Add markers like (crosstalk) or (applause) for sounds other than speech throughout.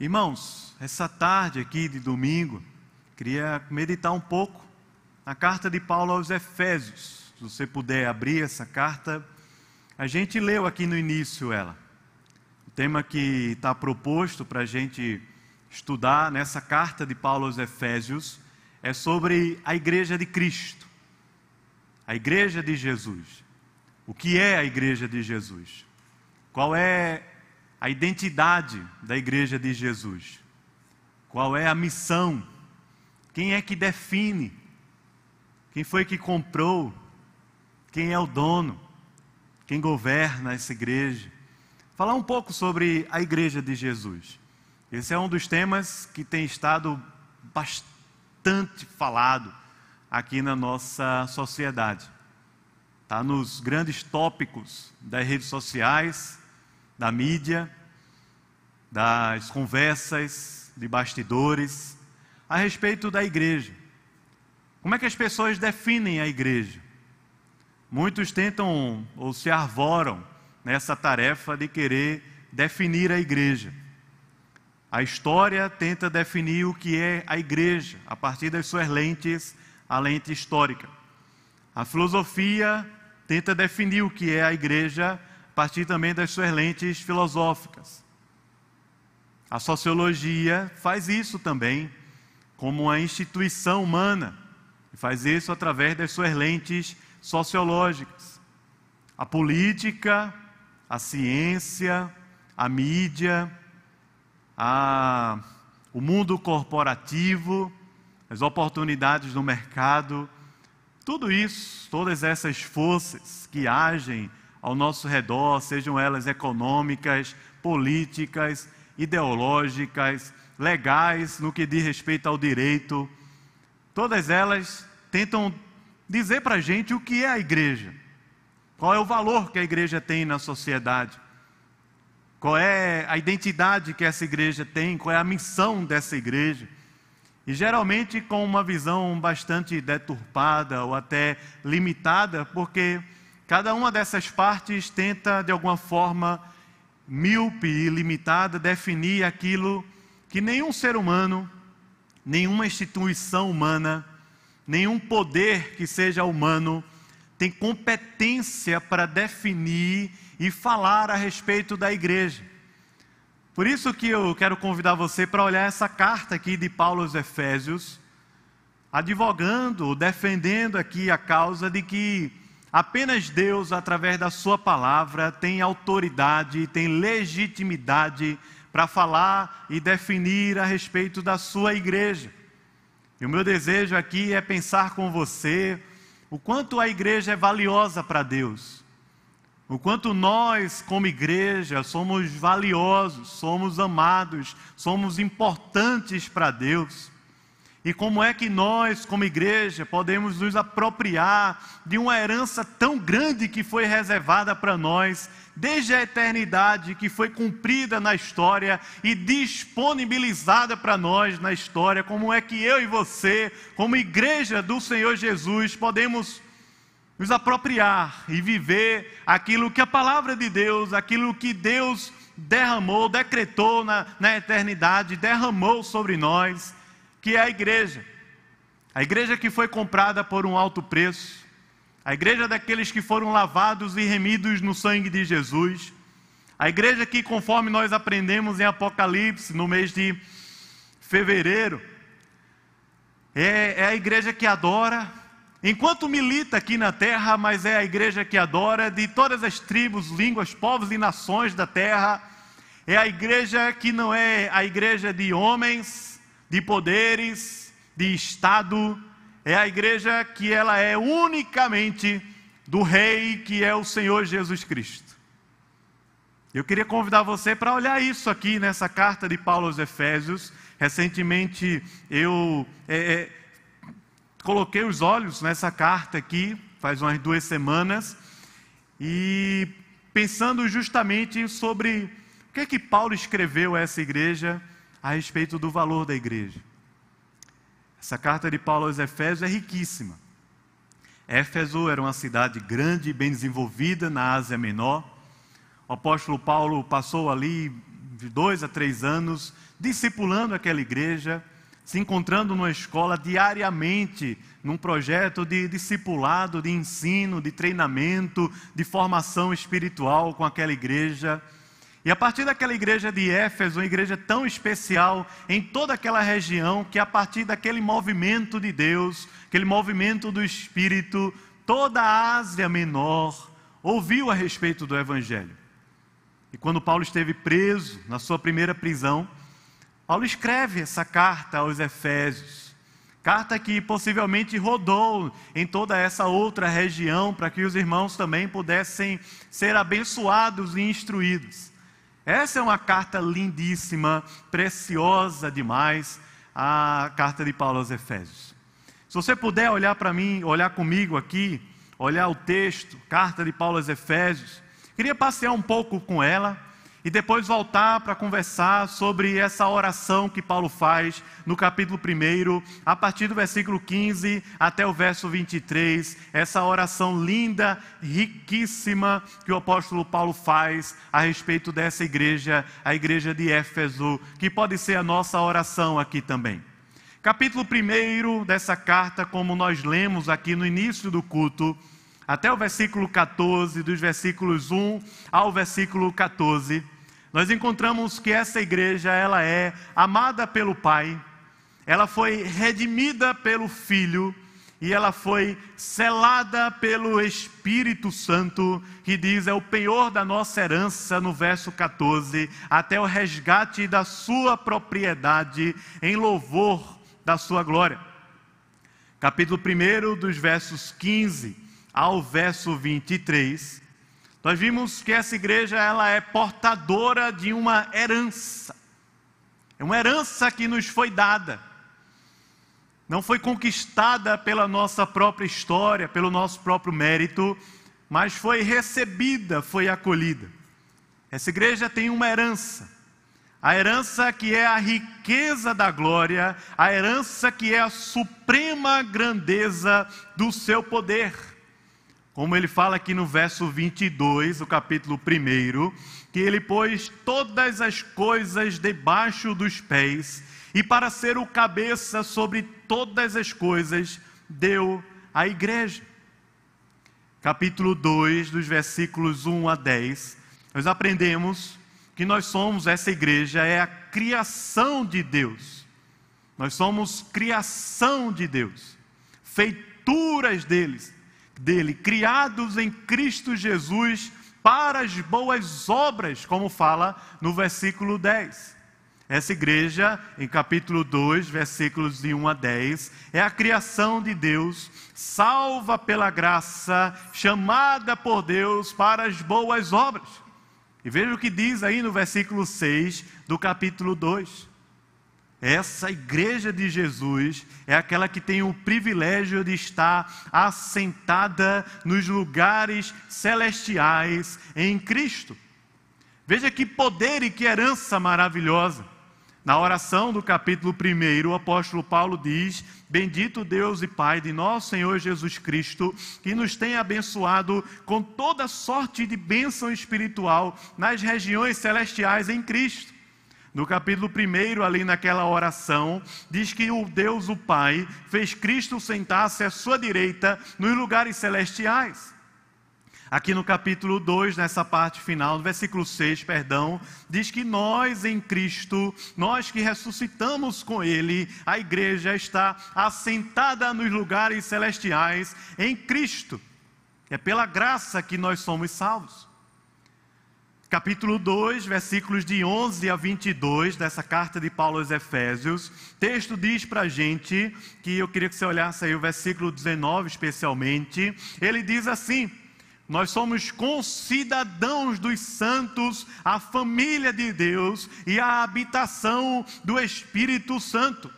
Irmãos, essa tarde aqui de domingo, queria meditar um pouco na carta de Paulo aos Efésios. Se você puder abrir essa carta, a gente leu aqui no início ela. O tema que está proposto para a gente estudar nessa carta de Paulo aos Efésios é sobre a igreja de Cristo, a igreja de Jesus. O que é a igreja de Jesus? Qual é a identidade da igreja de Jesus? Qual é a missão? Quem é que define? Quem foi que comprou? Quem é o dono? Quem governa essa igreja? Falar um pouco sobre a igreja de Jesus. Esse é um dos temas que tem estado bastante falado aqui na nossa sociedade. Está nos grandes tópicos das redes sociais, da mídia, das conversas de bastidores a respeito da igreja. Como é que as pessoas definem a igreja? Muitos tentam ou se arvoram nessa tarefa de querer definir a igreja. A história tenta definir o que é a igreja a partir das suas lentes, a lente histórica. A filosofia tenta definir o que é a igreja partir também das suas lentes filosóficas. A sociologia faz isso também, como uma instituição humana, e faz isso através das suas lentes sociológicas. A política, a ciência, a mídia, a, o mundo corporativo, as oportunidades no mercado, tudo isso, todas essas forças que agem ao nosso redor, sejam elas econômicas, políticas, ideológicas, legais, no que diz respeito ao direito, todas elas tentam dizer para a gente o que é a igreja, qual é o valor que a igreja tem na sociedade, qual é a identidade que essa igreja tem, qual é a missão dessa igreja. E geralmente com uma visão bastante deturpada ou até limitada, porque Cada uma dessas partes tenta, de alguma forma, míope e limitada, definir aquilo que nenhum ser humano, nenhuma instituição humana, nenhum poder que seja humano tem competência para definir e falar a respeito da igreja. Por isso que eu quero convidar você para olhar essa carta aqui de Paulo aos Efésios, advogando, defendendo aqui a causa de que Apenas Deus, através da Sua palavra, tem autoridade, tem legitimidade para falar e definir a respeito da Sua igreja. E o meu desejo aqui é pensar com você o quanto a igreja é valiosa para Deus, o quanto nós, como igreja, somos valiosos, somos amados, somos importantes para Deus. E como é que nós, como igreja, podemos nos apropriar de uma herança tão grande que foi reservada para nós, desde a eternidade, que foi cumprida na história e disponibilizada para nós na história? Como é que eu e você, como igreja do Senhor Jesus, podemos nos apropriar e viver aquilo que a palavra de Deus, aquilo que Deus derramou, decretou na, na eternidade, derramou sobre nós? Que é a igreja. A igreja que foi comprada por um alto preço, a igreja daqueles que foram lavados e remidos no sangue de Jesus, a igreja que, conforme nós aprendemos em Apocalipse, no mês de fevereiro, é, é a igreja que adora, enquanto milita aqui na terra, mas é a igreja que adora de todas as tribos, línguas, povos e nações da terra, é a igreja que não é a igreja de homens, de poderes, de Estado, é a igreja que ela é unicamente do Rei, que é o Senhor Jesus Cristo. Eu queria convidar você para olhar isso aqui nessa carta de Paulo aos Efésios. Recentemente eu é, é, coloquei os olhos nessa carta aqui, faz umas duas semanas, e pensando justamente sobre o que é que Paulo escreveu a essa igreja a respeito do valor da igreja. Essa carta de Paulo aos Efésios é riquíssima. Éfeso era uma cidade grande e bem desenvolvida na Ásia Menor. O apóstolo Paulo passou ali de dois a três anos, discipulando aquela igreja, se encontrando numa escola diariamente, num projeto de discipulado, de ensino, de treinamento, de formação espiritual com aquela igreja. E a partir daquela igreja de Éfeso, uma igreja tão especial em toda aquela região, que a partir daquele movimento de Deus, aquele movimento do Espírito, toda a Ásia Menor ouviu a respeito do Evangelho. E quando Paulo esteve preso, na sua primeira prisão, Paulo escreve essa carta aos Efésios. Carta que possivelmente rodou em toda essa outra região para que os irmãos também pudessem ser abençoados e instruídos. Essa é uma carta lindíssima, preciosa demais, a carta de Paulo aos Efésios. Se você puder olhar para mim, olhar comigo aqui, olhar o texto, carta de Paulo aos Efésios, queria passear um pouco com ela e depois voltar para conversar sobre essa oração que Paulo faz no capítulo 1, a partir do versículo 15 até o verso 23, essa oração linda, riquíssima que o apóstolo Paulo faz a respeito dessa igreja, a igreja de Éfeso, que pode ser a nossa oração aqui também. Capítulo 1 dessa carta, como nós lemos aqui no início do culto, até o versículo 14, dos versículos 1 ao versículo 14, nós encontramos que essa igreja ela é amada pelo Pai, ela foi redimida pelo Filho e ela foi selada pelo Espírito Santo, que diz é o penhor da nossa herança no verso 14, até o resgate da sua propriedade em louvor da sua glória. Capítulo 1 dos versos 15 ao verso 23, nós vimos que essa igreja ela é portadora de uma herança. É uma herança que nos foi dada. Não foi conquistada pela nossa própria história, pelo nosso próprio mérito, mas foi recebida, foi acolhida. Essa igreja tem uma herança. A herança que é a riqueza da glória, a herança que é a suprema grandeza do seu poder. Como ele fala aqui no verso 22, do capítulo 1, que ele pôs todas as coisas debaixo dos pés, e para ser o cabeça sobre todas as coisas, deu a igreja. Capítulo 2, dos versículos 1 a 10, nós aprendemos que nós somos, essa igreja é a criação de Deus. Nós somos criação de Deus, feituras deles dele, criados em Cristo Jesus para as boas obras, como fala no versículo 10. Essa igreja, em capítulo 2, versículos de 1 a 10, é a criação de Deus, salva pela graça, chamada por Deus para as boas obras. E veja o que diz aí no versículo 6 do capítulo 2. Essa igreja de Jesus é aquela que tem o privilégio de estar assentada nos lugares celestiais em Cristo. Veja que poder e que herança maravilhosa. Na oração do capítulo 1, o apóstolo Paulo diz: Bendito Deus e Pai de nosso Senhor Jesus Cristo, que nos tem abençoado com toda sorte de bênção espiritual nas regiões celestiais em Cristo. No capítulo 1, ali naquela oração, diz que o Deus, o Pai, fez Cristo sentar-se à sua direita nos lugares celestiais. Aqui no capítulo 2, nessa parte final, no versículo 6, perdão, diz que nós em Cristo, nós que ressuscitamos com Ele, a igreja está assentada nos lugares celestiais em Cristo. É pela graça que nós somos salvos capítulo 2, versículos de 11 a 22 dessa carta de Paulo aos Efésios, texto diz para a gente, que eu queria que você olhasse aí o versículo 19 especialmente, ele diz assim: nós somos concidadãos dos santos, a família de Deus e a habitação do Espírito Santo.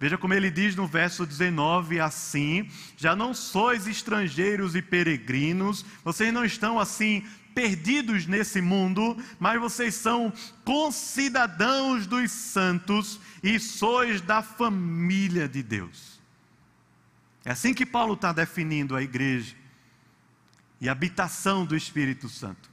Veja como ele diz no verso 19 assim: Já não sois estrangeiros e peregrinos, vocês não estão assim perdidos nesse mundo, mas vocês são concidadãos dos santos e sois da família de Deus. É assim que Paulo está definindo a igreja e a habitação do Espírito Santo.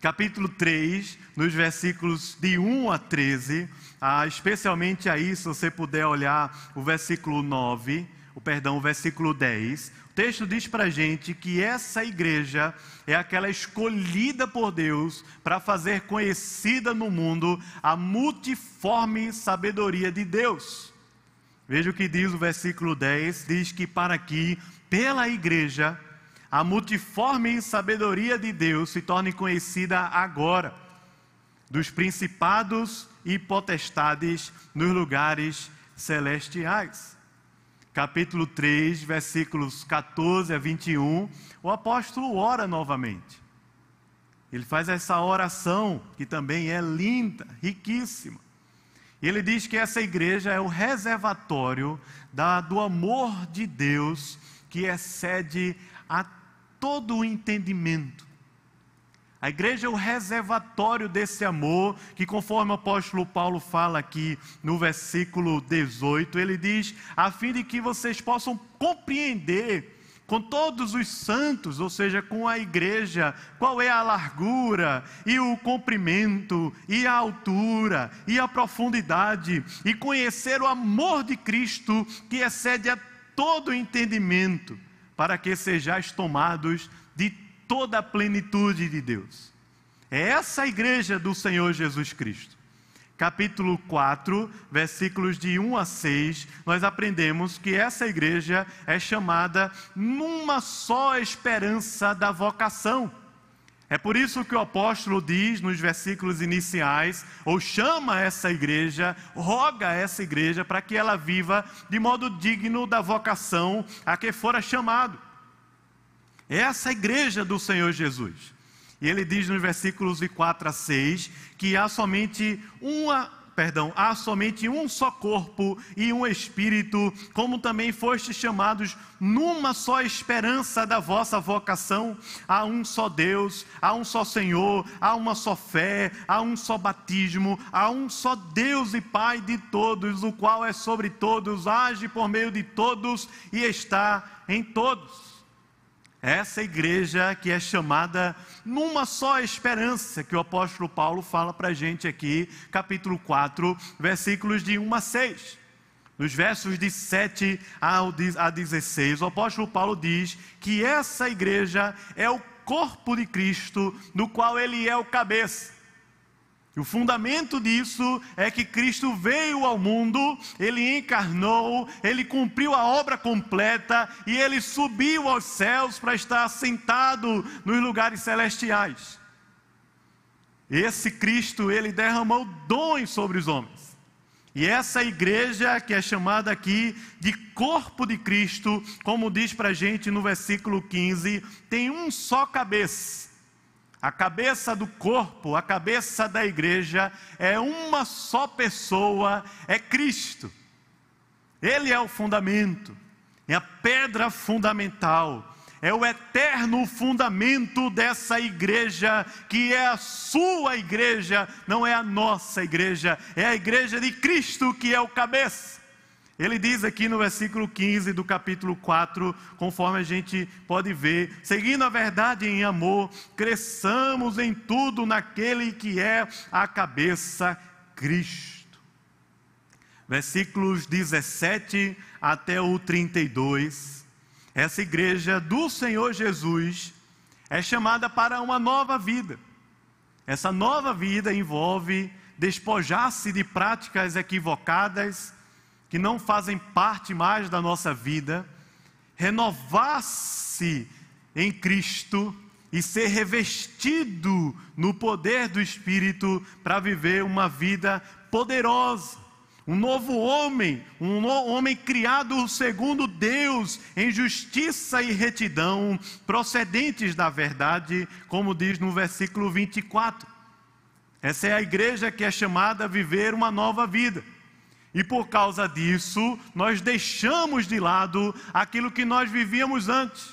capítulo 3, nos versículos de 1 a 13, ah, especialmente aí, se você puder olhar o versículo 9, o perdão, o versículo 10. Texto diz para a gente que essa igreja é aquela escolhida por Deus para fazer conhecida no mundo a multiforme sabedoria de Deus. Veja o que diz o versículo 10: diz que para que, pela igreja, a multiforme sabedoria de Deus se torne conhecida agora, dos principados e potestades nos lugares celestiais. Capítulo 3, versículos 14 a 21, o apóstolo ora novamente. Ele faz essa oração, que também é linda, riquíssima. Ele diz que essa igreja é o reservatório da, do amor de Deus que excede a todo o entendimento. A igreja é o reservatório desse amor, que conforme o apóstolo Paulo fala aqui no versículo 18, ele diz: a fim de que vocês possam compreender com todos os santos, ou seja, com a igreja, qual é a largura e o comprimento e a altura e a profundidade, e conhecer o amor de Cristo que excede a todo entendimento para que sejais tomados toda a plenitude de Deus. É essa a igreja do Senhor Jesus Cristo. Capítulo 4, versículos de 1 a 6, nós aprendemos que essa igreja é chamada numa só esperança da vocação. É por isso que o apóstolo diz nos versículos iniciais, ou chama essa igreja, roga essa igreja para que ela viva de modo digno da vocação a que fora chamado. É essa igreja do Senhor Jesus. E ele diz nos versículos de 4 a 6 que há somente uma perdão, há somente um só corpo e um espírito, como também fostes chamados numa só esperança da vossa vocação. Há um só Deus, há um só Senhor, há uma só fé, há um só batismo, há um só Deus e Pai de todos, o qual é sobre todos, age por meio de todos e está em todos. Essa igreja que é chamada numa só esperança, que o apóstolo Paulo fala para a gente aqui, capítulo 4, versículos de 1 a 6. Nos versos de 7 a 16, o apóstolo Paulo diz que essa igreja é o corpo de Cristo, no qual ele é o cabeça. E o fundamento disso é que Cristo veio ao mundo, ele encarnou, ele cumpriu a obra completa e ele subiu aos céus para estar sentado nos lugares celestiais. Esse Cristo, ele derramou dons sobre os homens. E essa igreja, que é chamada aqui de corpo de Cristo, como diz para a gente no versículo 15, tem um só cabeça a cabeça do corpo, a cabeça da igreja é uma só pessoa, é Cristo. Ele é o fundamento, é a pedra fundamental, é o eterno fundamento dessa igreja, que é a sua igreja, não é a nossa igreja, é a igreja de Cristo que é o cabeça. Ele diz aqui no versículo 15 do capítulo 4, conforme a gente pode ver, seguindo a verdade em amor, cresçamos em tudo naquele que é a cabeça, Cristo. Versículos 17 até o 32. Essa igreja do Senhor Jesus é chamada para uma nova vida. Essa nova vida envolve despojar-se de práticas equivocadas que não fazem parte mais da nossa vida, renovar-se em Cristo e ser revestido no poder do Espírito para viver uma vida poderosa. Um novo homem, um homem criado segundo Deus, em justiça e retidão, procedentes da verdade, como diz no versículo 24. Essa é a igreja que é chamada a viver uma nova vida. E por causa disso, nós deixamos de lado aquilo que nós vivíamos antes,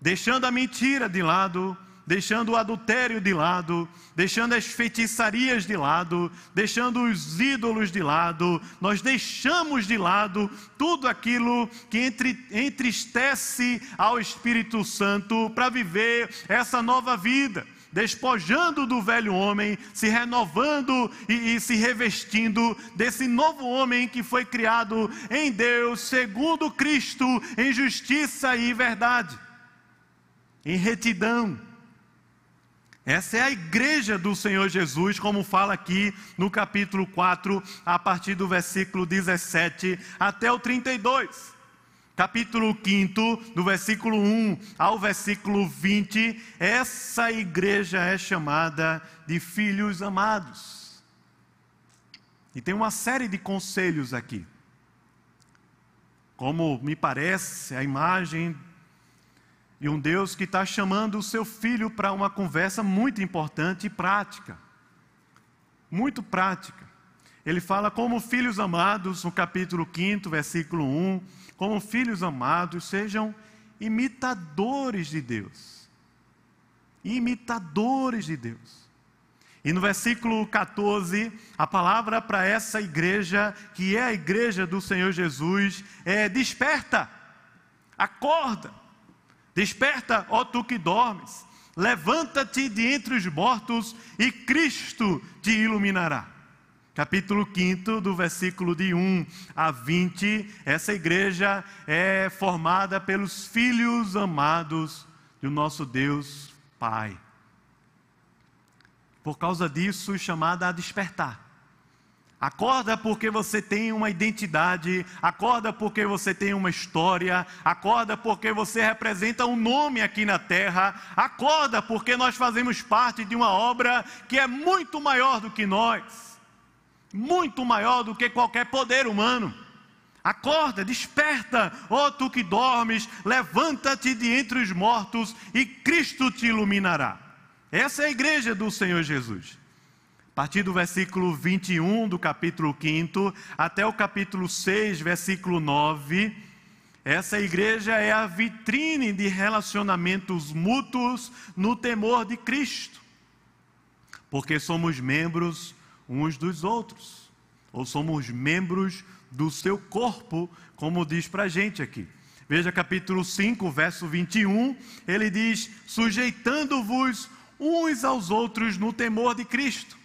deixando a mentira de lado, deixando o adultério de lado, deixando as feitiçarias de lado, deixando os ídolos de lado, nós deixamos de lado tudo aquilo que entristece ao Espírito Santo para viver essa nova vida despojando do velho homem, se renovando e, e, se revestindo desse novo homem que foi criado em Deus, segundo Cristo, em justiça e verdade, em retidão. Essa é a igreja do Senhor Jesus, como fala aqui no capítulo 4, a partir do versículo 17 até o 32 capítulo 5, do versículo 1 ao versículo 20, essa igreja é chamada de filhos amados. E tem uma série de conselhos aqui. Como me parece, a imagem de um Deus que está chamando o seu filho para uma conversa muito importante e prática. Muito prática. Ele fala como filhos amados, no capítulo 5, versículo 1 como filhos amados, sejam imitadores de Deus. Imitadores de Deus. E no versículo 14, a palavra para essa igreja, que é a igreja do Senhor Jesus, é: desperta, acorda, desperta, ó tu que dormes, levanta-te de entre os mortos e Cristo te iluminará capítulo 5, do versículo de 1 a 20, essa igreja é formada pelos filhos amados do nosso Deus Pai. Por causa disso, chamada a despertar. Acorda porque você tem uma identidade, acorda porque você tem uma história, acorda porque você representa um nome aqui na terra, acorda porque nós fazemos parte de uma obra que é muito maior do que nós muito maior do que qualquer poder humano. Acorda, desperta, ó tu que dormes, levanta-te de entre os mortos e Cristo te iluminará. Essa é a igreja do Senhor Jesus. A partir do versículo 21 do capítulo 5 até o capítulo 6, versículo 9, essa igreja é a vitrine de relacionamentos mútuos no temor de Cristo, porque somos membros uns dos outros, ou somos membros do seu corpo, como diz para a gente aqui. Veja capítulo 5, verso 21, ele diz: sujeitando-vos uns aos outros no temor de Cristo.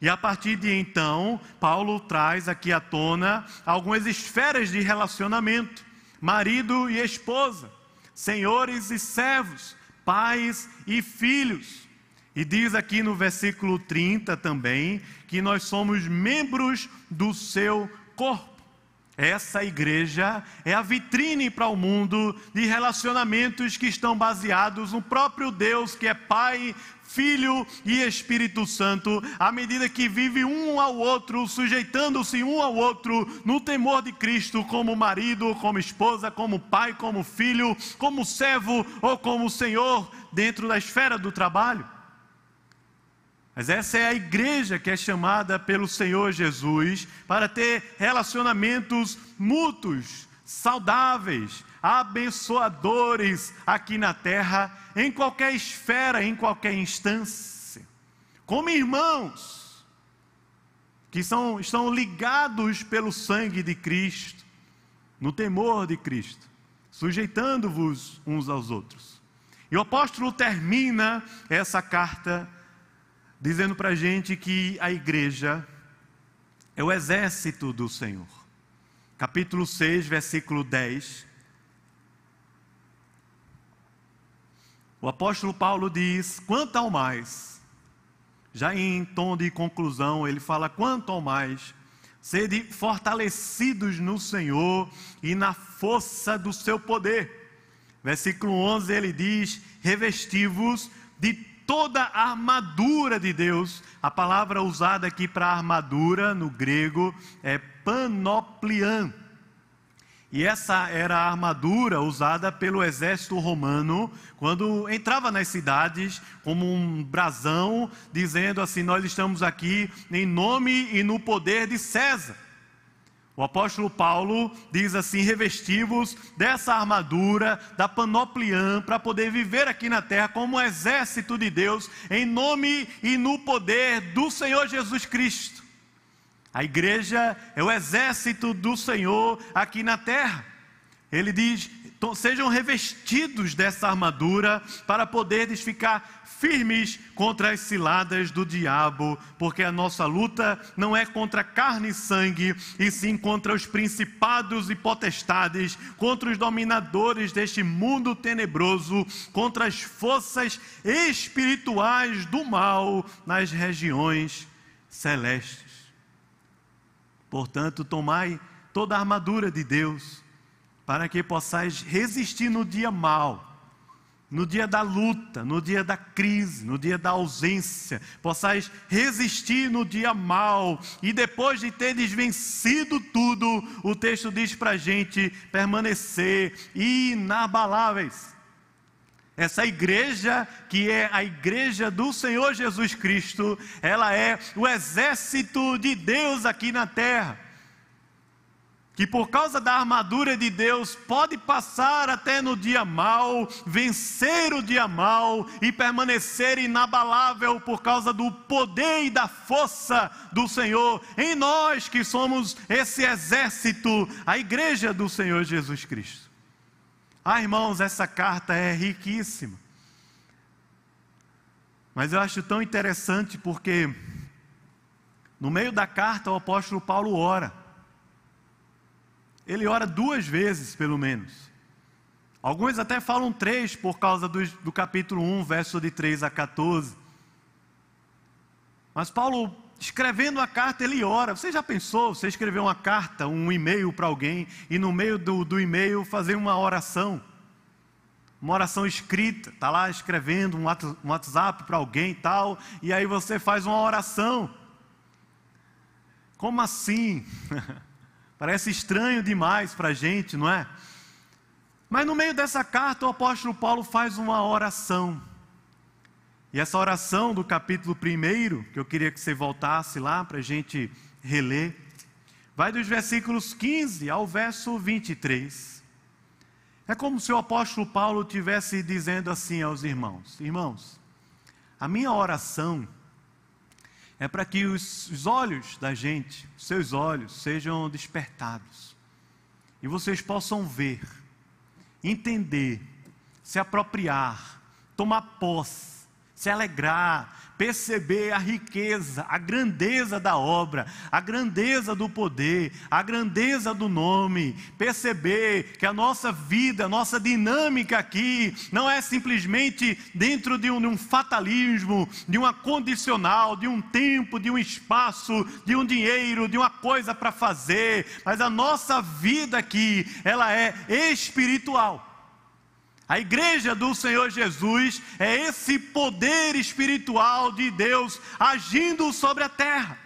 E a partir de então, Paulo traz aqui à tona algumas esferas de relacionamento: marido e esposa, senhores e servos, pais e filhos. E diz aqui no versículo 30 também que nós somos membros do seu corpo. Essa igreja é a vitrine para o mundo de relacionamentos que estão baseados no próprio Deus, que é Pai, Filho e Espírito Santo, à medida que vive um ao outro, sujeitando-se um ao outro no temor de Cristo, como marido, como esposa, como pai, como filho, como servo ou como Senhor, dentro da esfera do trabalho. Mas essa é a igreja que é chamada pelo Senhor Jesus para ter relacionamentos mútuos, saudáveis, abençoadores aqui na terra, em qualquer esfera, em qualquer instância. Como irmãos que são, estão ligados pelo sangue de Cristo, no temor de Cristo, sujeitando-vos uns aos outros. E o apóstolo termina essa carta dizendo para a gente que a igreja é o exército do Senhor. Capítulo 6, versículo 10. O apóstolo Paulo diz: quanto ao mais, já em tom de conclusão, ele fala: quanto ao mais, sede fortalecidos no Senhor e na força do seu poder. Versículo 11 ele diz: revestivos de toda a armadura de Deus. A palavra usada aqui para armadura no grego é panoplian. E essa era a armadura usada pelo exército romano quando entrava nas cidades como um brasão, dizendo assim: Nós estamos aqui em nome e no poder de César. O apóstolo Paulo diz assim: revestivos dessa armadura, da panopliã, para poder viver aqui na terra como um exército de Deus, em nome e no poder do Senhor Jesus Cristo. A igreja é o exército do Senhor aqui na terra. Ele diz: sejam revestidos dessa armadura para poderes ficar firmes contra as ciladas do diabo, porque a nossa luta não é contra carne e sangue, e sim contra os principados e potestades, contra os dominadores deste mundo tenebroso, contra as forças espirituais do mal nas regiões celestes. Portanto, tomai toda a armadura de Deus, para que possais resistir no dia mal no dia da luta, no dia da crise, no dia da ausência, possais resistir no dia mal, e depois de teres vencido tudo, o texto diz para a gente permanecer inabaláveis. Essa igreja, que é a igreja do Senhor Jesus Cristo, ela é o exército de Deus aqui na terra que por causa da armadura de Deus pode passar até no dia mal, vencer o dia mal e permanecer inabalável por causa do poder e da força do Senhor em nós que somos esse exército, a igreja do Senhor Jesus Cristo. Ah, irmãos, essa carta é riquíssima. Mas eu acho tão interessante porque no meio da carta o apóstolo Paulo ora ele ora duas vezes, pelo menos. Alguns até falam três, por causa do, do capítulo 1, verso de 3 a 14. Mas Paulo, escrevendo a carta, ele ora. Você já pensou, você escrever uma carta, um e-mail para alguém, e no meio do, do e-mail fazer uma oração? Uma oração escrita, está lá escrevendo um WhatsApp para alguém e tal, e aí você faz uma oração. Como assim? (laughs) Parece estranho demais para a gente, não é? Mas no meio dessa carta, o apóstolo Paulo faz uma oração. E essa oração do capítulo 1, que eu queria que você voltasse lá para a gente reler, vai dos versículos 15 ao verso 23. É como se o apóstolo Paulo estivesse dizendo assim aos irmãos: Irmãos, a minha oração é para que os, os olhos da gente, seus olhos, sejam despertados. E vocês possam ver, entender, se apropriar, tomar posse, se alegrar, perceber a riqueza, a grandeza da obra, a grandeza do poder, a grandeza do nome, perceber que a nossa vida, a nossa dinâmica aqui, não é simplesmente dentro de um, de um fatalismo, de uma condicional, de um tempo, de um espaço, de um dinheiro, de uma coisa para fazer, mas a nossa vida aqui, ela é espiritual. A igreja do Senhor Jesus é esse poder espiritual de Deus agindo sobre a terra.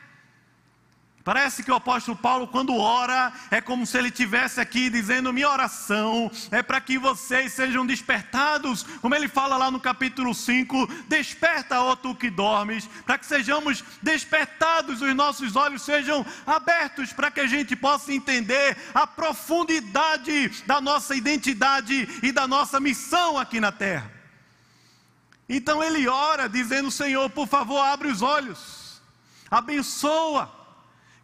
Parece que o apóstolo Paulo, quando ora, é como se ele tivesse aqui dizendo: minha oração é para que vocês sejam despertados, como ele fala lá no capítulo 5: desperta, ó tu que dormes, para que sejamos despertados, os nossos olhos sejam abertos, para que a gente possa entender a profundidade da nossa identidade e da nossa missão aqui na terra. Então ele ora, dizendo: Senhor, por favor, abre os olhos, abençoa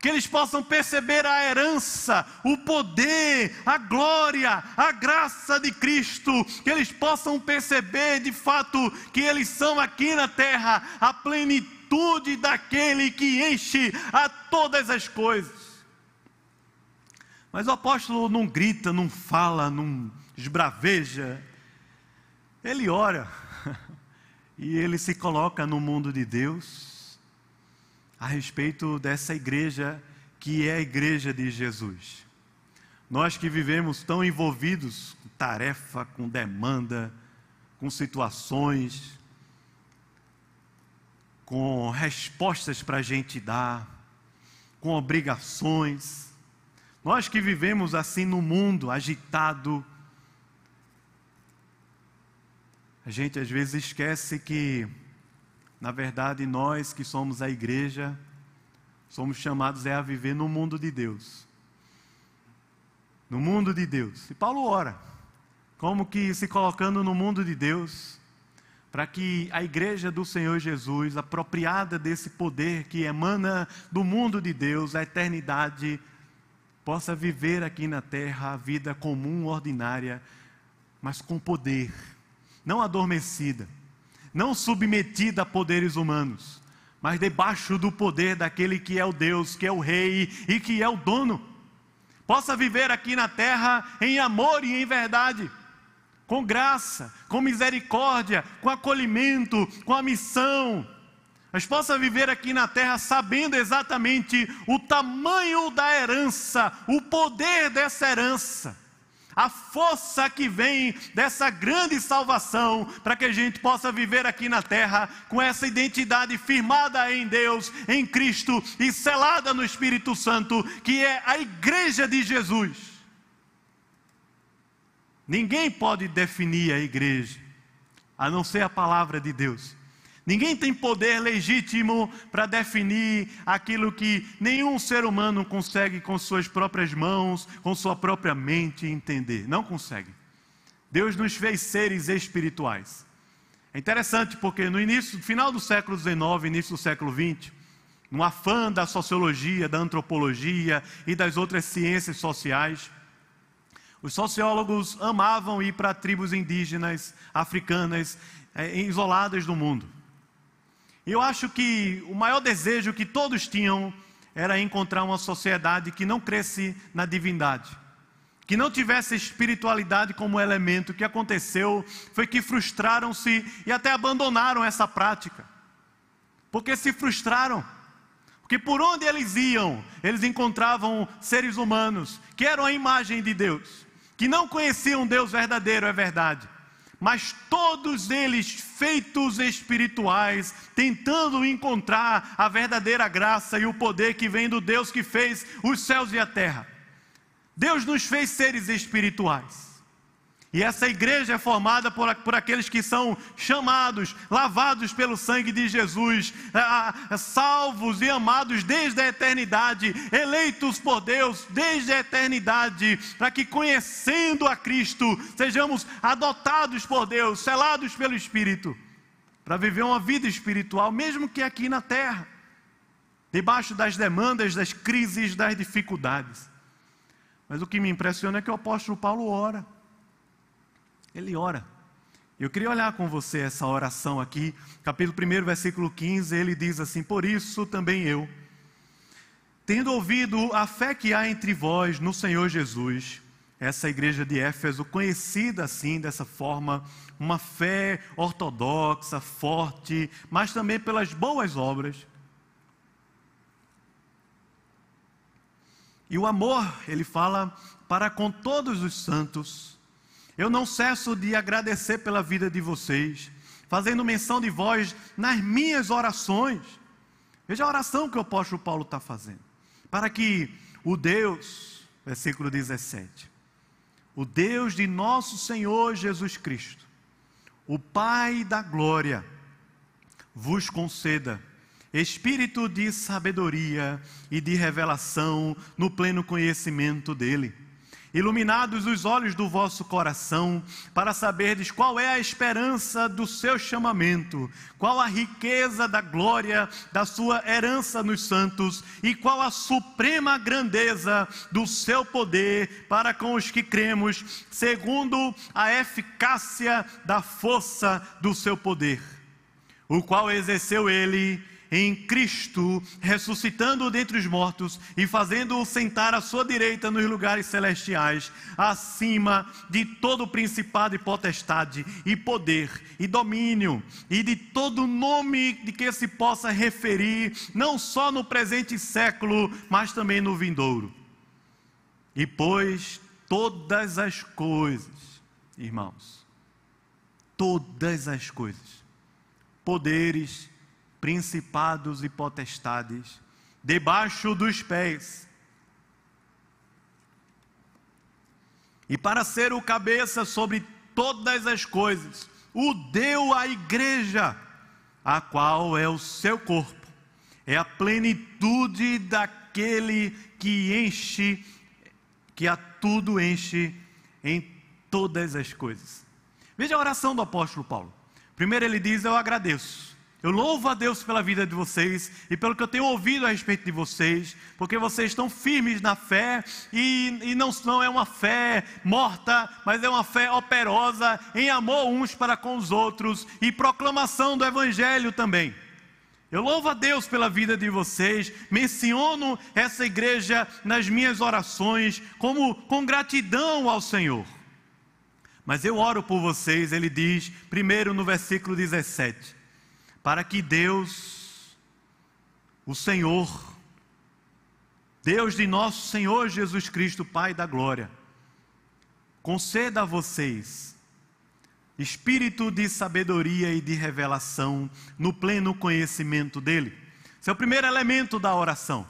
que eles possam perceber a herança, o poder, a glória, a graça de Cristo, que eles possam perceber de fato que eles são aqui na terra a plenitude daquele que enche a todas as coisas. Mas o apóstolo não grita, não fala, não esbraveja, ele ora (laughs) e ele se coloca no mundo de Deus a respeito dessa igreja que é a igreja de Jesus. Nós que vivemos tão envolvidos com tarefa, com demanda, com situações, com respostas para a gente dar, com obrigações. Nós que vivemos assim no mundo agitado, a gente às vezes esquece que na verdade, nós que somos a igreja, somos chamados é a viver no mundo de Deus. No mundo de Deus. E Paulo ora, como que se colocando no mundo de Deus, para que a igreja do Senhor Jesus, apropriada desse poder que emana do mundo de Deus, a eternidade, possa viver aqui na terra a vida comum, ordinária, mas com poder, não adormecida, não submetida a poderes humanos, mas debaixo do poder daquele que é o Deus, que é o Rei e que é o dono. Possa viver aqui na terra em amor e em verdade, com graça, com misericórdia, com acolhimento, com a missão, mas possa viver aqui na terra sabendo exatamente o tamanho da herança, o poder dessa herança a força que vem dessa grande salvação, para que a gente possa viver aqui na terra com essa identidade firmada em Deus, em Cristo e selada no Espírito Santo, que é a igreja de Jesus. Ninguém pode definir a igreja, a não ser a palavra de Deus. Ninguém tem poder legítimo para definir aquilo que nenhum ser humano consegue com suas próprias mãos, com sua própria mente entender. Não consegue. Deus nos fez seres espirituais. É interessante porque no início, final do século XIX, início do século XX, no afã da sociologia, da antropologia e das outras ciências sociais, os sociólogos amavam ir para tribos indígenas, africanas, é, isoladas do mundo. Eu acho que o maior desejo que todos tinham era encontrar uma sociedade que não cresce na divindade, que não tivesse espiritualidade como elemento. O que aconteceu foi que frustraram-se e até abandonaram essa prática, porque se frustraram. Porque por onde eles iam, eles encontravam seres humanos que eram a imagem de Deus, que não conheciam Deus verdadeiro, é verdade, mas todos eles feitos espirituais, tentando encontrar a verdadeira graça e o poder que vem do Deus que fez os céus e a terra. Deus nos fez seres espirituais. E essa igreja é formada por, por aqueles que são chamados, lavados pelo sangue de Jesus, salvos e amados desde a eternidade, eleitos por Deus desde a eternidade, para que conhecendo a Cristo, sejamos adotados por Deus, selados pelo Espírito, para viver uma vida espiritual, mesmo que aqui na terra, debaixo das demandas, das crises, das dificuldades. Mas o que me impressiona é que o apóstolo Paulo ora. Ele ora. Eu queria olhar com você essa oração aqui, capítulo 1, versículo 15, ele diz assim: Por isso também eu, tendo ouvido a fé que há entre vós no Senhor Jesus, essa igreja de Éfeso, conhecida assim, dessa forma, uma fé ortodoxa, forte, mas também pelas boas obras. E o amor, ele fala, para com todos os santos eu não cesso de agradecer pela vida de vocês, fazendo menção de vós nas minhas orações. Veja a oração que o apóstolo Paulo está fazendo. Para que o Deus, versículo 17, o Deus de nosso Senhor Jesus Cristo, o Pai da glória, vos conceda espírito de sabedoria e de revelação no pleno conhecimento dEle iluminados os olhos do vosso coração, para saberdes qual é a esperança do seu chamamento, qual a riqueza da glória da sua herança nos santos e qual a suprema grandeza do seu poder para com os que cremos, segundo a eficácia da força do seu poder, o qual exerceu ele em Cristo, ressuscitando-o dentre os mortos e fazendo-o sentar à sua direita nos lugares celestiais, acima de todo principado e potestade, e poder, e domínio, e de todo nome de que se possa referir, não só no presente século, mas também no vindouro. E pois todas as coisas, irmãos, todas as coisas, poderes, principados e potestades, debaixo dos pés. E para ser o cabeça sobre todas as coisas, o deu à igreja, a qual é o seu corpo, é a plenitude daquele que enche, que a tudo enche em todas as coisas. Veja a oração do apóstolo Paulo. Primeiro ele diz: Eu agradeço Eu louvo a Deus pela vida de vocês e pelo que eu tenho ouvido a respeito de vocês, porque vocês estão firmes na fé e, e não, não é uma fé morta, mas é uma fé operosa em amor uns para com os outros e proclamação do Evangelho também. Eu louvo a Deus pela vida de vocês, menciono essa igreja nas minhas orações como com gratidão ao Senhor. Mas eu oro por vocês, ele diz, primeiro no versículo 17 para que Deus, o Senhor, Deus de nosso Senhor Jesus Cristo, Pai da glória, conceda a vocês espírito de sabedoria e de revelação no pleno conhecimento dele. Esse é o primeiro elemento da oração.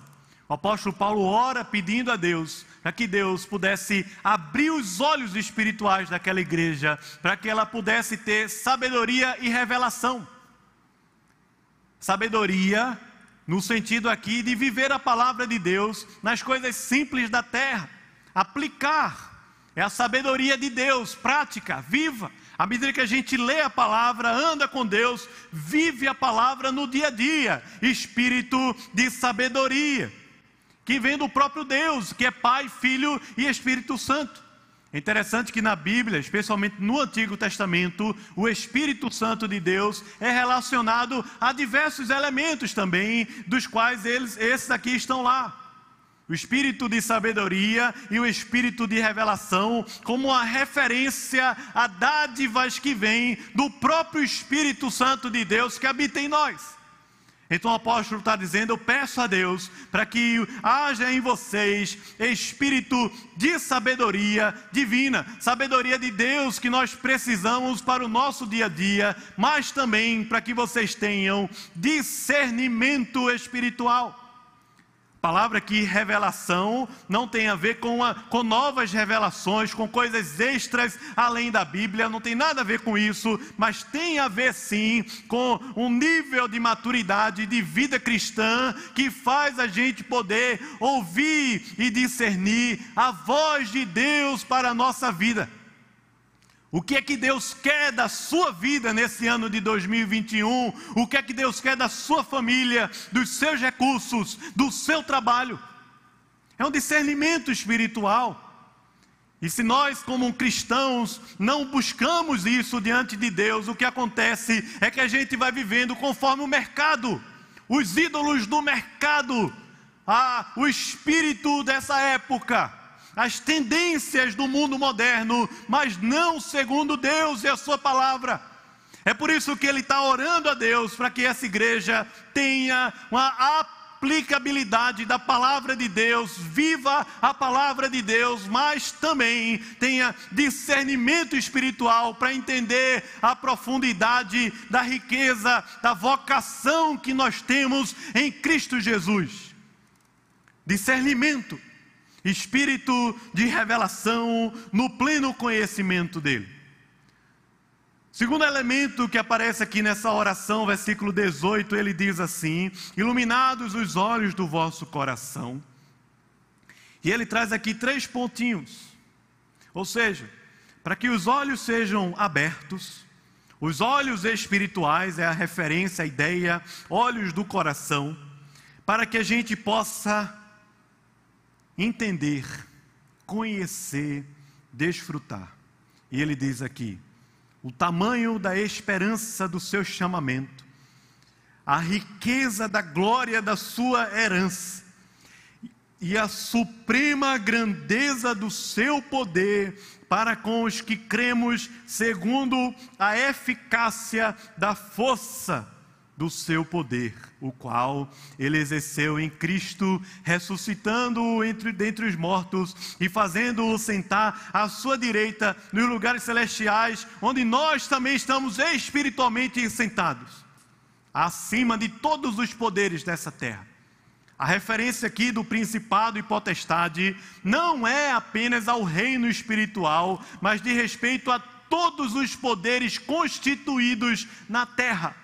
O apóstolo Paulo ora pedindo a Deus para que Deus pudesse abrir os olhos espirituais daquela igreja, para que ela pudesse ter sabedoria e revelação. Sabedoria, no sentido aqui de viver a palavra de Deus nas coisas simples da terra, aplicar. É a sabedoria de Deus, prática, viva. À medida que a gente lê a palavra, anda com Deus, vive a palavra no dia a dia, espírito de sabedoria, que vem do próprio Deus, que é Pai, Filho e Espírito Santo. É interessante que na Bíblia, especialmente no Antigo Testamento, o Espírito Santo de Deus é relacionado a diversos elementos também, dos quais eles, esses aqui estão lá. O espírito de sabedoria e o espírito de revelação, como uma referência a dádivas que vêm do próprio Espírito Santo de Deus que habita em nós. Então o apóstolo está dizendo: Eu peço a Deus para que haja em vocês espírito de sabedoria divina, sabedoria de Deus que nós precisamos para o nosso dia a dia, mas também para que vocês tenham discernimento espiritual palavra aqui, revelação, não tem a ver com, com novas revelações, com coisas extras além da Bíblia, não tem nada a ver com isso, mas tem a ver sim com um nível de maturidade de vida cristã que faz a gente poder ouvir e discernir a voz de Deus para a nossa vida. O que é que Deus quer da sua vida nesse ano de 2021? O que é que Deus quer da sua família, dos seus recursos, do seu trabalho? É um discernimento espiritual. E se nós, como cristãos, não buscamos isso diante de Deus, o que acontece é que a gente vai vivendo conforme o mercado, os ídolos do mercado, ah, o espírito dessa época as tendências do mundo moderno, mas não segundo Deus e a Sua palavra. É por isso que ele está orando a Deus para que essa igreja tenha uma aplicabilidade da palavra de Deus, viva a palavra de Deus, mas também tenha discernimento espiritual para entender a profundidade da riqueza, da vocação que nós temos em Cristo Jesus. Discernimento espírito de revelação no pleno conhecimento dele. Segundo elemento que aparece aqui nessa oração, versículo 18, ele diz assim: Iluminados os olhos do vosso coração. E ele traz aqui três pontinhos. Ou seja, para que os olhos sejam abertos, os olhos espirituais é a referência, a ideia, olhos do coração, para que a gente possa entender, conhecer, desfrutar. E ele diz aqui: o tamanho da esperança do seu chamamento, a riqueza da glória da sua herança e a suprema grandeza do seu poder para com os que cremos segundo a eficácia da força do seu poder, o qual ele exerceu em Cristo, ressuscitando-o entre dentre os mortos e fazendo-o sentar à sua direita nos lugares celestiais, onde nós também estamos espiritualmente sentados, acima de todos os poderes dessa terra. A referência aqui do principado e potestade não é apenas ao reino espiritual, mas de respeito a todos os poderes constituídos na terra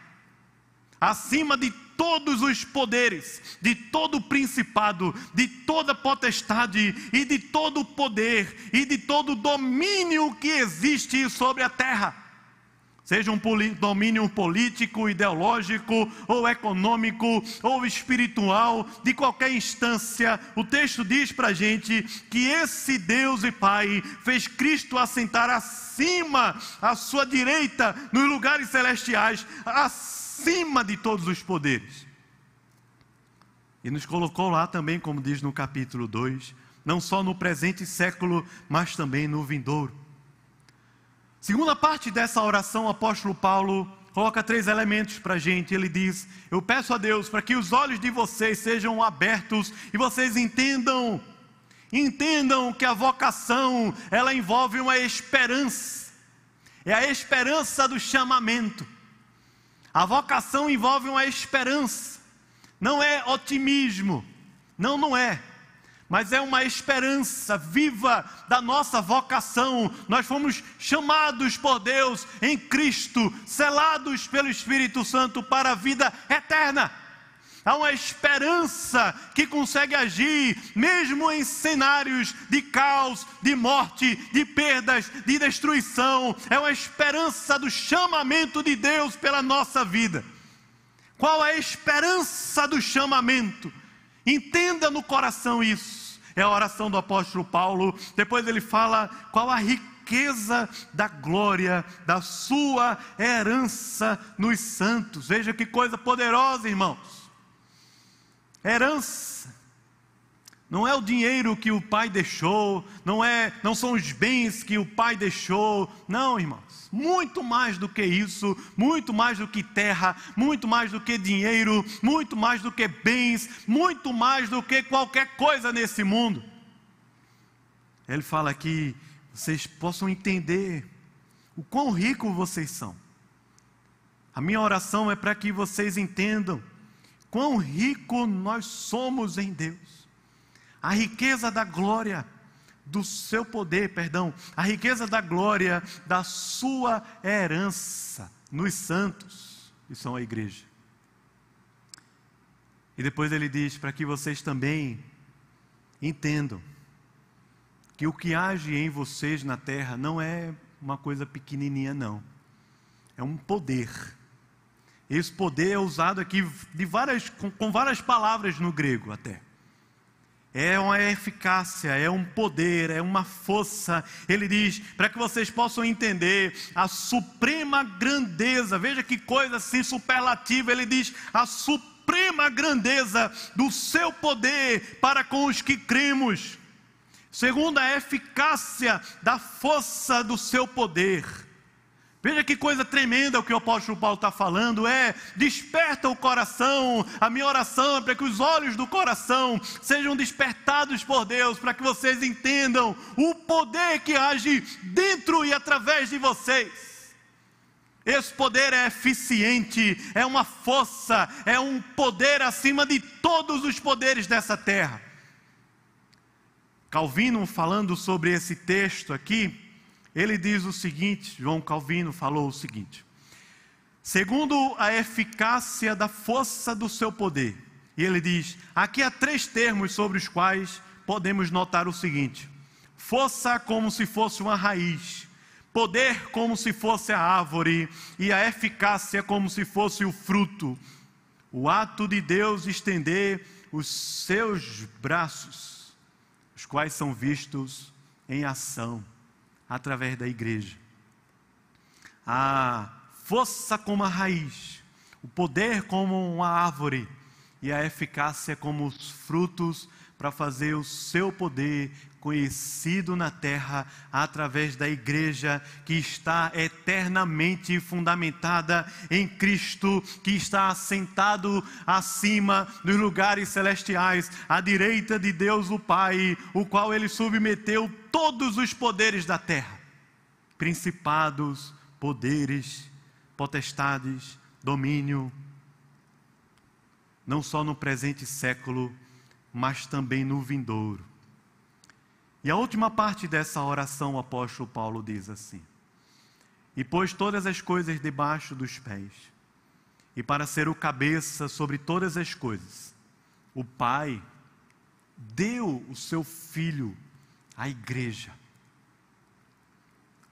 acima de todos os poderes, de todo o principado, de toda potestade e de todo o poder e de todo o domínio que existe sobre a terra. seja um domínio político, ideológico, ou econômico, ou espiritual, de qualquer instância, o texto diz para a gente que esse Deus e Pai fez Cristo assentar acima, à sua direita, nos lugares celestiais, acima de todos os poderes. E nos colocou lá também, como diz no capítulo 2, não só no presente século, mas também no vindouro. Segunda parte dessa oração, o apóstolo Paulo coloca três elementos para a gente. Ele diz: Eu peço a Deus para que os olhos de vocês sejam abertos e vocês entendam, entendam que a vocação ela envolve uma esperança, é a esperança do chamamento. A vocação envolve uma esperança, não é otimismo, não, não é mas é uma esperança viva da nossa vocação. Nós fomos chamados por Deus em Cristo, selados pelo Espírito Santo para a vida eterna. Há uma esperança que consegue agir, mesmo em cenários de caos, de morte, de perdas, de destruição. É uma esperança do chamamento de Deus pela nossa vida. Qual é a esperança do chamamento? Entenda no coração isso é a oração do apóstolo Paulo. Depois ele fala qual a riqueza da glória da sua herança nos santos. Veja que coisa poderosa, irmãos. Herança não é o dinheiro que o pai deixou, não é, não são os bens que o pai deixou. Não, irmãos. Muito mais do que isso, muito mais do que terra, muito mais do que dinheiro, muito mais do que bens, muito mais do que qualquer coisa nesse mundo. Ele fala que vocês possam entender o quão rico vocês são. A minha oração é para que vocês entendam quão rico nós somos em Deus a riqueza da glória do seu poder, perdão, a riqueza da glória da sua herança nos santos, que são a igreja. E depois ele diz para que vocês também entendam que o que age em vocês na terra não é uma coisa pequenininha, não. É um poder. Esse poder é usado aqui de várias, com, com várias palavras no grego até. É uma eficácia, é um poder, é uma força. Ele diz, para que vocês possam entender a suprema grandeza, veja que coisa assim superlativa, ele diz, a suprema grandeza do seu poder para com os que cremos, segundo a eficácia da força do seu poder Veja que coisa tremenda o que o apóstolo Paulo está falando: é desperta o coração. A minha oração é para que os olhos do coração sejam despertados por Deus, para que vocês entendam o poder que age dentro e através de vocês. Esse poder é eficiente, é uma força, é um poder acima de todos os poderes dessa terra. Calvino, falando sobre esse texto aqui, ele diz o seguinte: João Calvino falou o seguinte: segundo a eficácia da força do seu poder. E ele diz: aqui há três termos sobre os quais podemos notar o seguinte: força como se fosse uma raiz, poder como se fosse a árvore, e a eficácia como se fosse o fruto. O ato de Deus estender os seus braços, os quais são vistos em ação através da igreja. A força como a raiz, o poder como uma árvore e a eficácia como os frutos para fazer o seu poder conhecido na terra através da igreja que está eternamente fundamentada em Cristo, que está assentado acima dos lugares celestiais, à direita de Deus o Pai, o qual ele submeteu todos os poderes da terra, principados, poderes, potestades, domínio, não só no presente século, mas também no vindouro. E a última parte dessa oração, o apóstolo Paulo diz assim: E pôs todas as coisas debaixo dos pés, e para ser o cabeça sobre todas as coisas, o Pai deu o seu filho à igreja,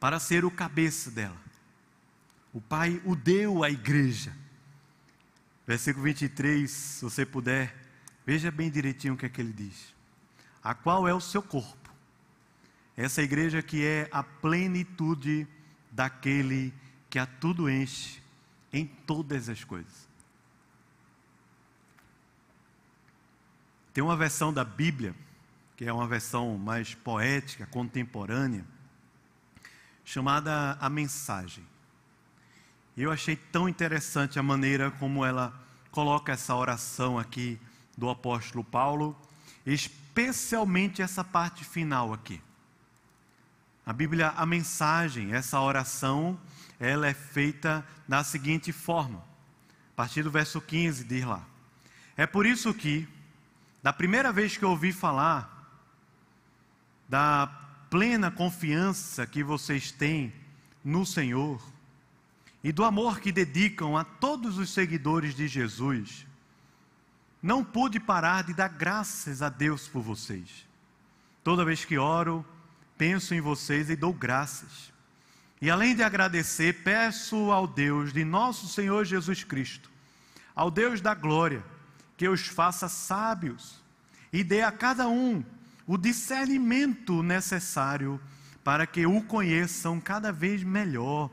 para ser o cabeça dela. O Pai o deu à igreja. Versículo 23, se você puder, veja bem direitinho o que é que ele diz. A qual é o seu corpo? Essa igreja que é a plenitude daquele que a tudo enche em todas as coisas. Tem uma versão da Bíblia, que é uma versão mais poética, contemporânea, chamada A Mensagem. Eu achei tão interessante a maneira como ela coloca essa oração aqui do apóstolo Paulo, especialmente essa parte final aqui. A Bíblia, a mensagem, essa oração, ela é feita da seguinte forma. A partir do verso 15 diz lá: É por isso que, da primeira vez que eu ouvi falar da plena confiança que vocês têm no Senhor e do amor que dedicam a todos os seguidores de Jesus, não pude parar de dar graças a Deus por vocês. Toda vez que oro, penso em vocês e dou graças. E além de agradecer, peço ao Deus de nosso Senhor Jesus Cristo, ao Deus da glória, que os faça sábios e dê a cada um o discernimento necessário para que o conheçam cada vez melhor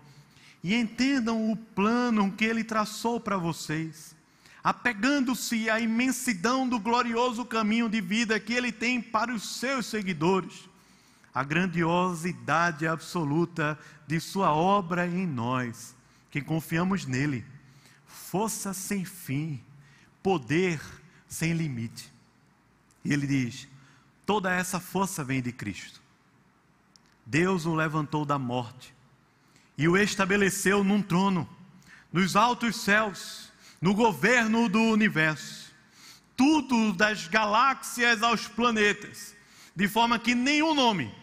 e entendam o plano que ele traçou para vocês, apegando-se à imensidão do glorioso caminho de vida que ele tem para os seus seguidores, a grandiosidade absoluta de sua obra em nós, que confiamos nele, força sem fim, poder sem limite. E ele diz: Toda essa força vem de Cristo. Deus o levantou da morte e o estabeleceu num trono, nos altos céus, no governo do universo, tudo das galáxias aos planetas, de forma que nenhum nome,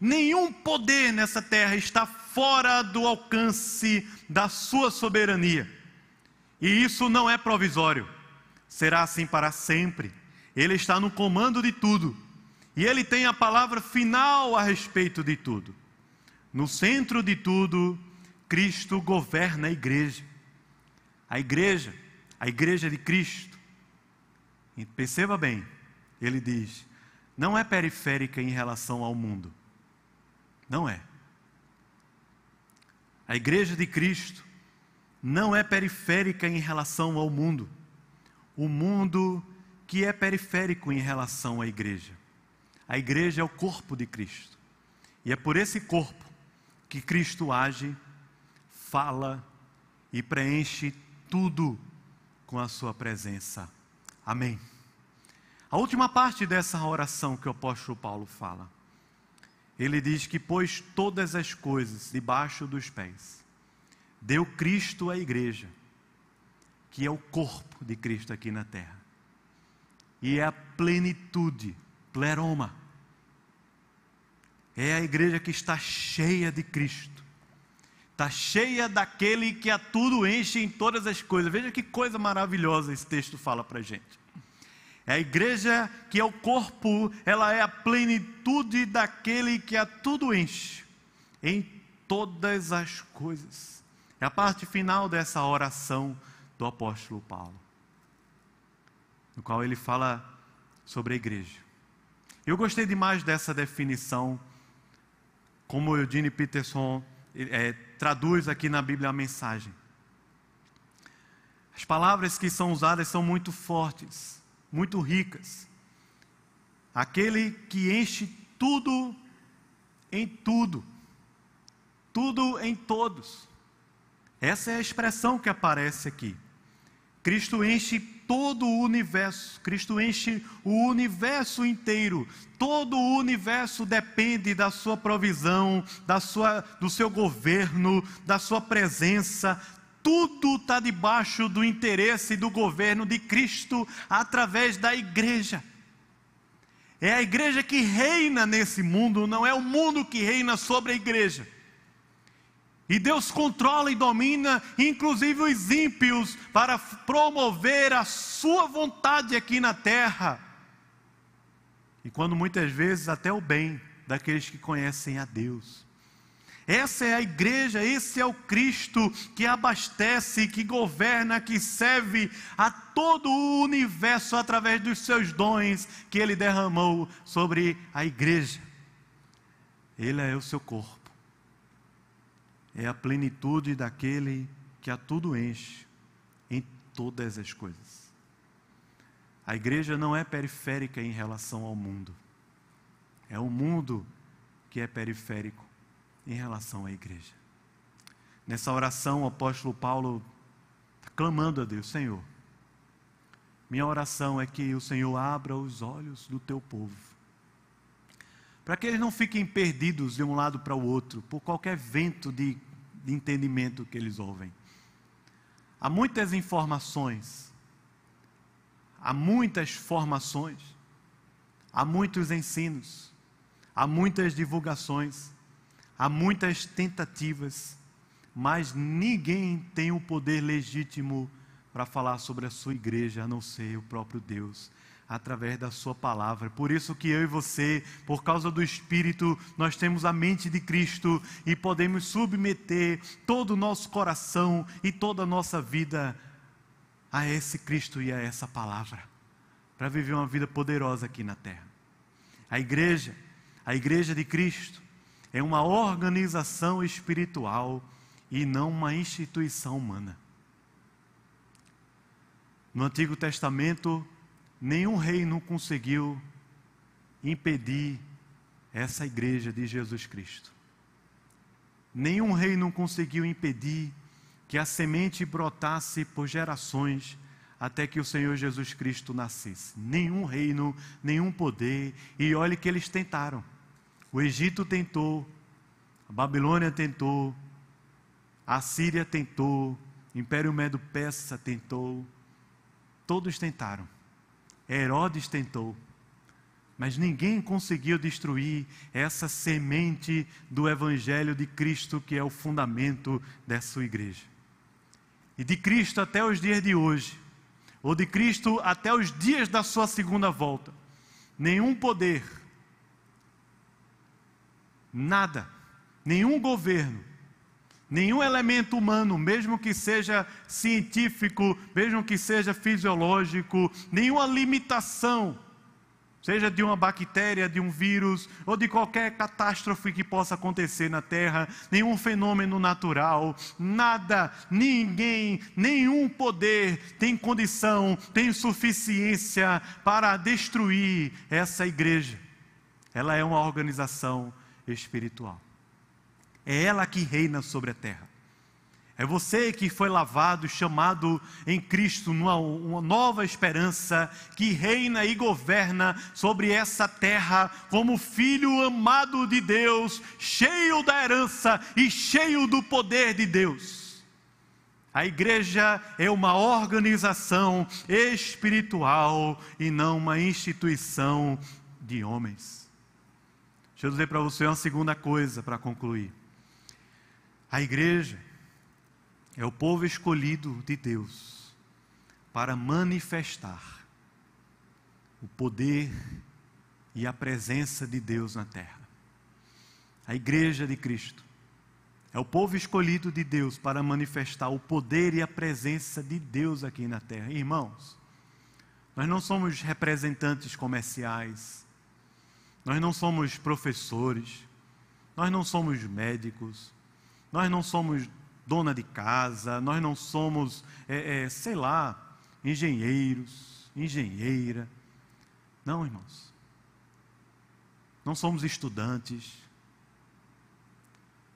nenhum poder nessa terra está fora do alcance da sua soberania. E isso não é provisório, será assim para sempre. Ele está no comando de tudo e ele tem a palavra final a respeito de tudo. No centro de tudo, Cristo governa a igreja. A igreja, a igreja de Cristo. E perceba bem, ele diz: não é periférica em relação ao mundo. Não é. A igreja de Cristo não é periférica em relação ao mundo. O mundo que é periférico em relação à igreja. A igreja é o corpo de Cristo. E é por esse corpo que Cristo age, fala e preenche tudo com a sua presença. Amém. A última parte dessa oração que o apóstolo Paulo fala. Ele diz que pôs todas as coisas debaixo dos pés. Deu Cristo à igreja, que é o corpo de Cristo aqui na terra. E é a plenitude, pleroma, é a igreja que está cheia de Cristo, está cheia daquele que a tudo enche em todas as coisas. Veja que coisa maravilhosa esse texto fala para a gente. É a igreja que é o corpo, ela é a plenitude daquele que a tudo enche em todas as coisas. É a parte final dessa oração do apóstolo Paulo, no qual ele fala sobre a igreja. Eu gostei demais dessa definição como Eugene Peterson é, traduz aqui na Bíblia a mensagem. As palavras que são usadas são muito fortes, muito ricas. Aquele que enche tudo em tudo, tudo em todos. Essa é a expressão que aparece aqui. Cristo enche todo o universo, Cristo enche o universo inteiro. Todo o universo depende da sua provisão, da sua, do seu governo, da sua presença. Tudo está debaixo do interesse do governo de Cristo através da igreja. É a igreja que reina nesse mundo, não é o mundo que reina sobre a igreja. E Deus controla e domina, inclusive os ímpios, para promover a sua vontade aqui na terra. E quando muitas vezes até o bem daqueles que conhecem a Deus. Essa é a igreja, esse é o Cristo que abastece, que governa, que serve a todo o universo através dos seus dons que ele derramou sobre a igreja. Ele é o seu corpo, é a plenitude daquele que a tudo enche em todas as coisas. A igreja não é periférica em relação ao mundo, é o mundo que é periférico em relação à igreja. Nessa oração, o apóstolo Paulo está clamando a Deus: Senhor, minha oração é que o Senhor abra os olhos do teu povo, para que eles não fiquem perdidos de um lado para o outro, por qualquer vento de, de entendimento que eles ouvem. Há muitas informações, há muitas formações, há muitos ensinos, há muitas divulgações. Há muitas tentativas, mas ninguém tem o poder legítimo para falar sobre a sua igreja, a não ser o próprio Deus, através da sua palavra. Por isso que eu e você, por causa do Espírito, nós temos a mente de Cristo e podemos submeter todo o nosso coração e toda a nossa vida a esse Cristo e a essa palavra, para viver uma vida poderosa aqui na terra. A igreja, a igreja de Cristo, é uma organização espiritual e não uma instituição humana. No Antigo Testamento, nenhum rei não conseguiu impedir essa igreja de Jesus Cristo. Nenhum rei não conseguiu impedir que a semente brotasse por gerações até que o Senhor Jesus Cristo nascesse. Nenhum reino, nenhum poder, e olhe que eles tentaram. O Egito tentou, a Babilônia tentou, a Síria tentou, o Império Medo-Persa tentou, todos tentaram. Herodes tentou, mas ninguém conseguiu destruir essa semente do Evangelho de Cristo, que é o fundamento dessa igreja. E de Cristo até os dias de hoje, ou de Cristo até os dias da sua segunda volta, nenhum poder, Nada, nenhum governo, nenhum elemento humano, mesmo que seja científico, mesmo que seja fisiológico, nenhuma limitação, seja de uma bactéria, de um vírus ou de qualquer catástrofe que possa acontecer na Terra, nenhum fenômeno natural, nada, ninguém, nenhum poder tem condição, tem suficiência para destruir essa igreja. Ela é uma organização espiritual. É ela que reina sobre a terra. É você que foi lavado, chamado em Cristo numa uma nova esperança que reina e governa sobre essa terra como filho amado de Deus, cheio da herança e cheio do poder de Deus. A igreja é uma organização espiritual e não uma instituição de homens. Deixa eu dizer para você uma segunda coisa para concluir. A igreja é o povo escolhido de Deus para manifestar o poder e a presença de Deus na terra. A igreja de Cristo é o povo escolhido de Deus para manifestar o poder e a presença de Deus aqui na terra. Irmãos, nós não somos representantes comerciais, nós não somos professores, nós não somos médicos, nós não somos dona de casa, nós não somos, é, é, sei lá, engenheiros, engenheira. Não, irmãos. Não somos estudantes.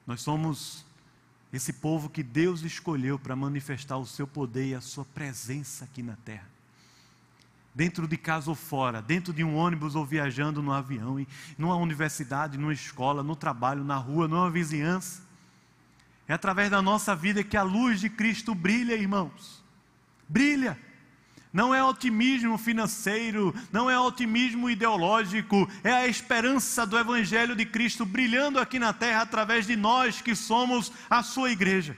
Nós somos esse povo que Deus escolheu para manifestar o seu poder e a sua presença aqui na terra dentro de casa ou fora, dentro de um ônibus ou viajando no avião, numa universidade, numa escola, no trabalho, na rua, numa vizinhança. É através da nossa vida que a luz de Cristo brilha, irmãos. Brilha. Não é otimismo financeiro, não é otimismo ideológico, é a esperança do Evangelho de Cristo brilhando aqui na terra através de nós que somos a sua igreja.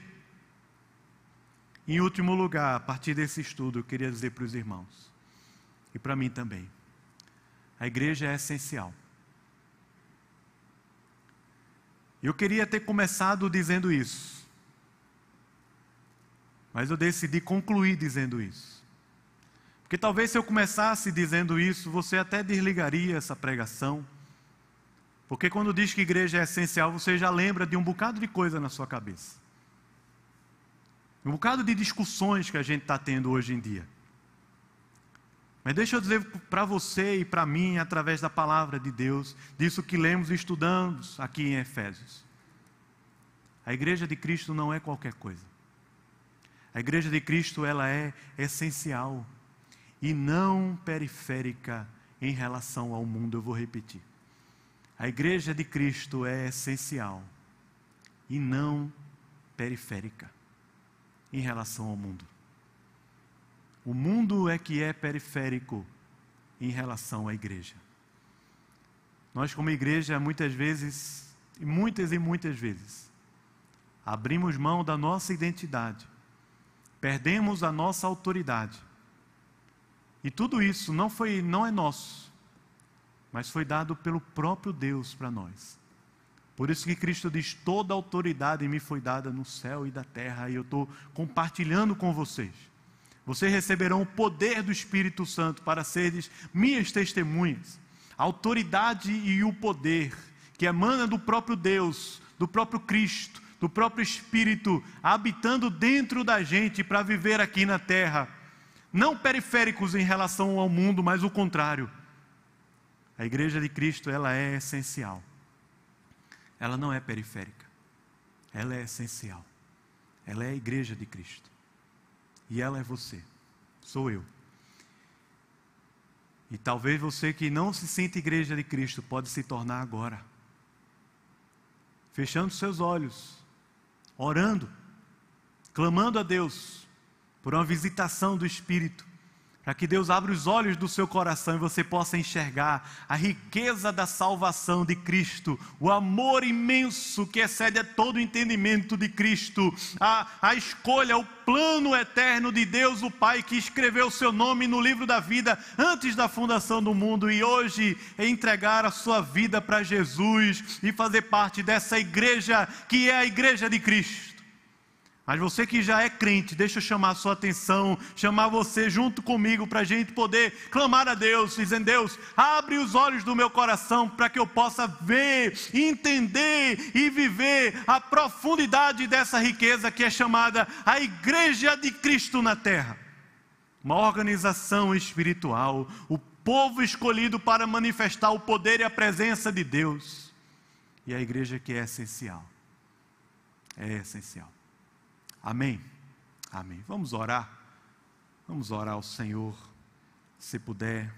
Em último lugar, a partir desse estudo, eu queria dizer para os irmãos: e para mim também. A igreja é essencial. Eu queria ter começado dizendo isso, mas eu decidi concluir dizendo isso. Porque talvez se eu começasse dizendo isso, você até desligaria essa pregação. Porque quando diz que igreja é essencial, você já lembra de um bocado de coisa na sua cabeça. Um bocado de discussões que a gente está tendo hoje em dia. Mas deixa eu dizer para você e para mim, através da palavra de Deus, disso que lemos e estudamos aqui em Efésios. A igreja de Cristo não é qualquer coisa. A igreja de Cristo, ela é essencial e não periférica em relação ao mundo, eu vou repetir. A igreja de Cristo é essencial e não periférica em relação ao mundo. O mundo é que é periférico em relação à igreja. Nós, como igreja, muitas vezes, e muitas e muitas vezes, abrimos mão da nossa identidade, perdemos a nossa autoridade. E tudo isso não foi, não é nosso, mas foi dado pelo próprio Deus para nós. Por isso que Cristo diz: toda autoridade me foi dada no céu e da terra, e eu estou compartilhando com vocês. Vocês receberão o poder do Espírito Santo para seres minhas testemunhas. A autoridade e o poder que emana do próprio Deus, do próprio Cristo, do próprio Espírito habitando dentro da gente para viver aqui na terra. Não periféricos em relação ao mundo, mas o contrário. A igreja de Cristo, ela é essencial. Ela não é periférica. Ela é essencial. Ela é a igreja de Cristo. E ela é você. Sou eu. E talvez você que não se sente igreja de Cristo pode se tornar agora. Fechando seus olhos, orando, clamando a Deus por uma visitação do Espírito, para que Deus abra os olhos do seu coração e você possa enxergar a riqueza da salvação de Cristo, o amor imenso que excede a todo entendimento de Cristo, a, a escolha, o plano eterno de Deus, o Pai, que escreveu o seu nome no livro da vida antes da fundação do mundo e hoje é entregar a sua vida para Jesus e fazer parte dessa igreja que é a igreja de Cristo. Mas você que já é crente, deixa eu chamar a sua atenção, chamar você junto comigo para a gente poder clamar a Deus, dizendo: Deus, abre os olhos do meu coração para que eu possa ver, entender e viver a profundidade dessa riqueza que é chamada a Igreja de Cristo na Terra. Uma organização espiritual, o povo escolhido para manifestar o poder e a presença de Deus. E a igreja que é essencial. É essencial. Amém? Amém. Vamos orar. Vamos orar ao Senhor. Se puder,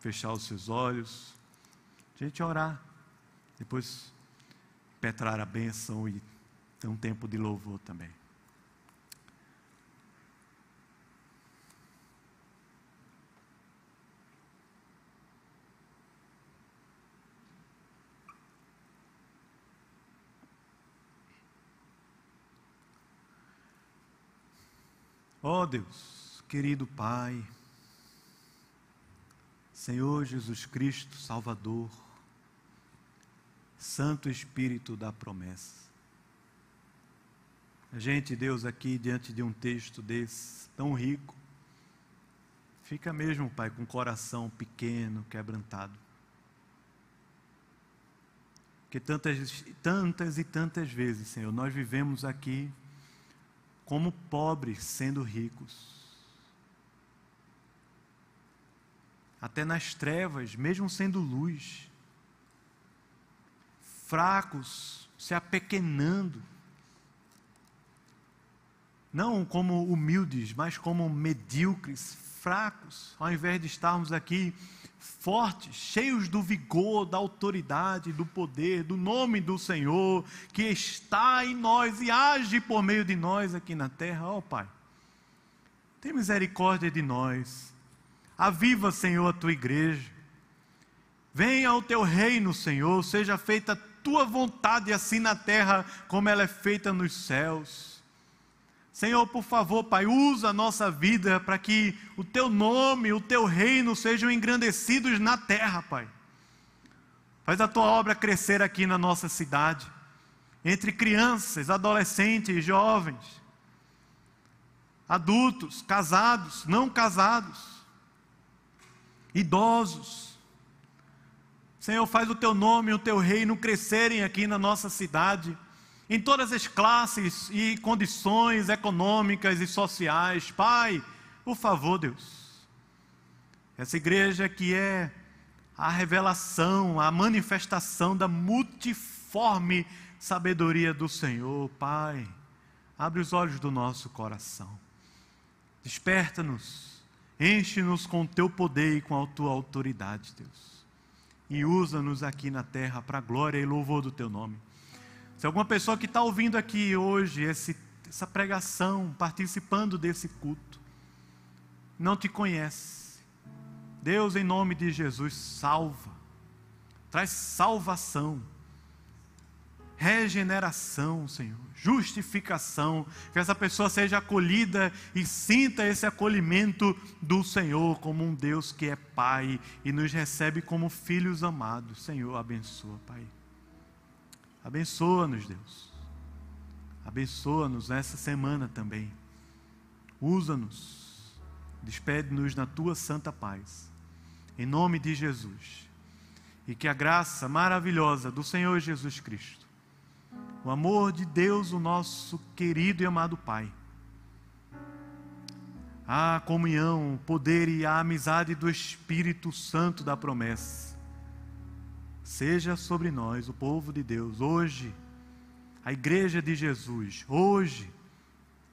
fechar os seus olhos. A gente orar. Depois petrar a bênção e ter um tempo de louvor também. Ó oh Deus, querido Pai, Senhor Jesus Cristo, Salvador, Santo Espírito da promessa. A gente, Deus, aqui diante de um texto desse, tão rico, fica mesmo, Pai, com o coração pequeno, quebrantado. Porque tantas, tantas e tantas vezes, Senhor, nós vivemos aqui como pobres sendo ricos. Até nas trevas, mesmo sendo luz. Fracos, se apequenando. Não como humildes, mas como medíocres, fracos, ao invés de estarmos aqui fortes, cheios do vigor, da autoridade, do poder, do nome do Senhor, que está em nós e age por meio de nós aqui na terra. Ó oh, Pai, tem misericórdia de nós. Aviva, Senhor, a tua igreja. Venha ao teu reino, Senhor, seja feita a tua vontade, assim na terra como ela é feita nos céus. Senhor, por favor, Pai, usa a nossa vida para que o teu nome, o teu reino sejam engrandecidos na terra, Pai. Faz a tua obra crescer aqui na nossa cidade. entre crianças, adolescentes, jovens, adultos, casados, não casados, idosos. Senhor, faz o teu nome e o teu reino crescerem aqui na nossa cidade, em todas as classes e condições econômicas e sociais. Pai, por favor, Deus. Essa igreja que é a revelação, a manifestação da multiforme sabedoria do Senhor, Pai. Abre os olhos do nosso coração. Desperta-nos, enche-nos com o teu poder e com a tua autoridade, Deus. E usa-nos aqui na terra para a glória e louvor do teu nome. Se alguma pessoa que está ouvindo aqui hoje esse, essa pregação, participando desse culto, não te conhece, Deus, em nome de Jesus, salva, traz salvação regeneração, Senhor, justificação, que essa pessoa seja acolhida e sinta esse acolhimento do Senhor como um Deus que é Pai e nos recebe como filhos amados. Senhor, abençoa, Pai. Abençoa-nos, Deus. Abençoa-nos nessa semana também. Usa-nos. Despede-nos na tua santa paz. Em nome de Jesus. E que a graça maravilhosa do Senhor Jesus Cristo o amor de Deus, o nosso querido e amado Pai, a comunhão, o poder e a amizade do Espírito Santo da promessa, seja sobre nós, o povo de Deus, hoje, a igreja de Jesus, hoje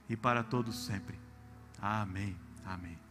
e para todos sempre. Amém. Amém.